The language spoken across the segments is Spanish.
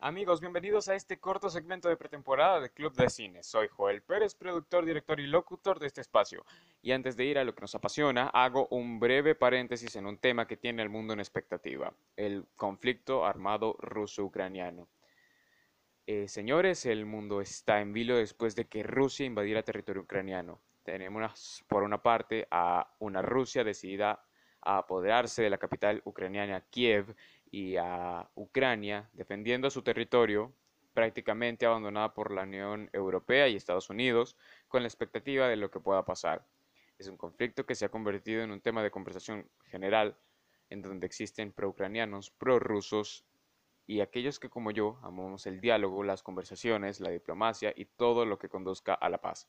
Amigos, bienvenidos a este corto segmento de pretemporada de Club de Cine. Soy Joel Pérez, productor, director y locutor de este espacio. Y antes de ir a lo que nos apasiona, hago un breve paréntesis en un tema que tiene al mundo en expectativa, el conflicto armado ruso-ucraniano. Eh, señores, el mundo está en vilo después de que Rusia invadiera territorio ucraniano. Tenemos por una parte a una Rusia decidida a apoderarse de la capital ucraniana Kiev y a Ucrania defendiendo su territorio prácticamente abandonada por la Unión Europea y Estados Unidos con la expectativa de lo que pueda pasar. Es un conflicto que se ha convertido en un tema de conversación general en donde existen pro-ucranianos, pro-rusos y aquellos que como yo amamos el diálogo, las conversaciones, la diplomacia y todo lo que conduzca a la paz.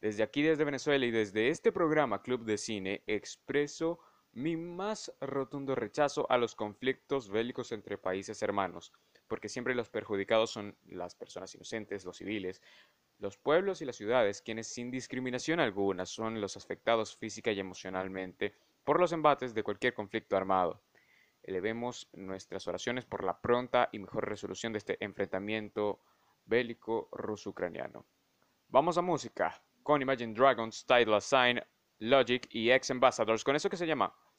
Desde aquí, desde Venezuela y desde este programa Club de Cine, expreso mi más rotundo rechazo a los conflictos bélicos entre países hermanos, porque siempre los perjudicados son las personas inocentes, los civiles, los pueblos y las ciudades, quienes sin discriminación alguna son los afectados física y emocionalmente por los embates de cualquier conflicto armado. Elevemos nuestras oraciones por la pronta y mejor resolución de este enfrentamiento bélico ruso-ucraniano. Vamos a música con Imagine Dragons, Tidal Sign, Logic y Ex Ambassadors, con eso que se llama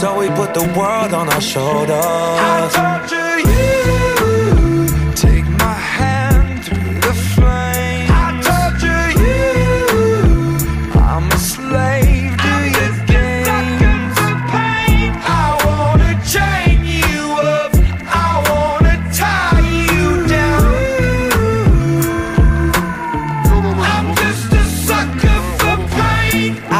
So we put the world on our shoulders.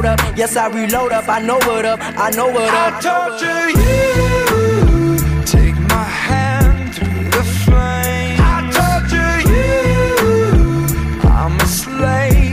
up. Yes, I reload up, I know what up, I know what up. I torture you. Take my hand through the flame. I torture you. I'm a slave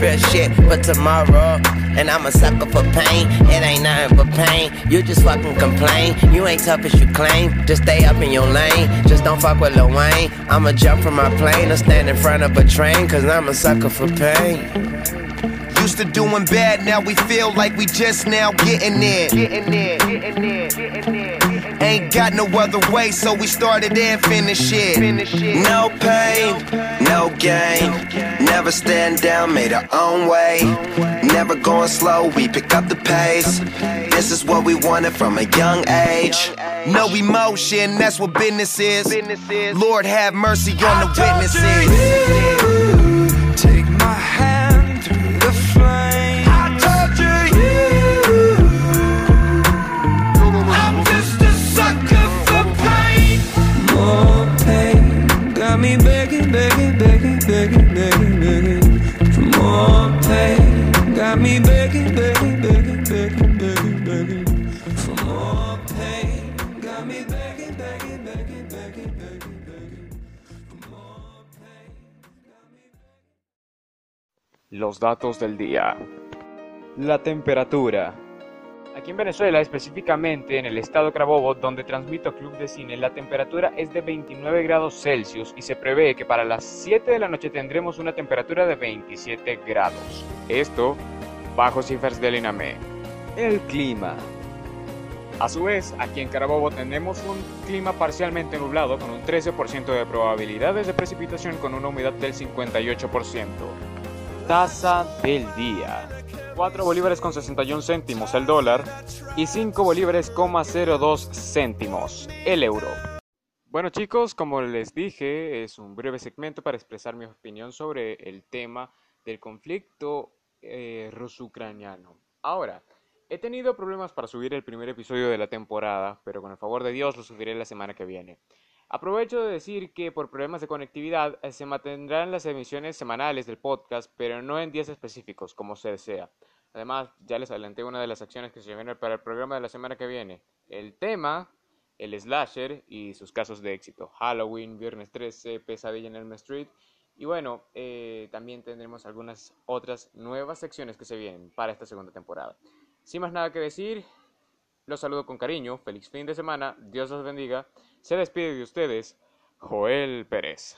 fear shit but tomorrow. And I'm a sucker for pain. It ain't nothing but pain. You just fucking complain. You ain't tough as you claim. Just stay up in your lane. Just don't fuck with Lil Wayne. I'ma jump from my plane or stand in front of a train. Cause I'm a sucker for pain. Used to doing bad, now we feel like we just now getting there. Getting there, getting there, getting there. Ain't got no other way, so we started and finished it. No pain, no gain. Never stand down, made our own way. Never going slow, we pick up the pace. This is what we wanted from a young age. No emotion, that's what business is. Lord have mercy on the witnesses. Begging, begging, Los datos del día. La temperatura. Aquí en Venezuela, específicamente en el estado Carabobo, donde transmito Club de Cine, la temperatura es de 29 grados Celsius y se prevé que para las 7 de la noche tendremos una temperatura de 27 grados. Esto bajo cifras del INAME. El clima. A su vez, aquí en Carabobo tenemos un clima parcialmente nublado con un 13% de probabilidades de precipitación con una humedad del 58%. Tasa del día. 4 bolívares con 61 céntimos el dólar y 5 bolívares con 02 céntimos el euro. Bueno chicos, como les dije, es un breve segmento para expresar mi opinión sobre el tema del conflicto eh, ruso-ucraniano. Ahora, he tenido problemas para subir el primer episodio de la temporada, pero con el favor de Dios lo subiré la semana que viene. Aprovecho de decir que por problemas de conectividad eh, se mantendrán las emisiones semanales del podcast, pero no en días específicos, como se desea. Además, ya les adelanté una de las acciones que se vienen para el programa de la semana que viene. El tema, el slasher y sus casos de éxito. Halloween, Viernes 13, Pesadilla en Elm Street. Y bueno, eh, también tendremos algunas otras nuevas secciones que se vienen para esta segunda temporada. Sin más nada que decir, los saludo con cariño, feliz fin de semana, Dios los bendiga. Se despide de ustedes, Joel Pérez.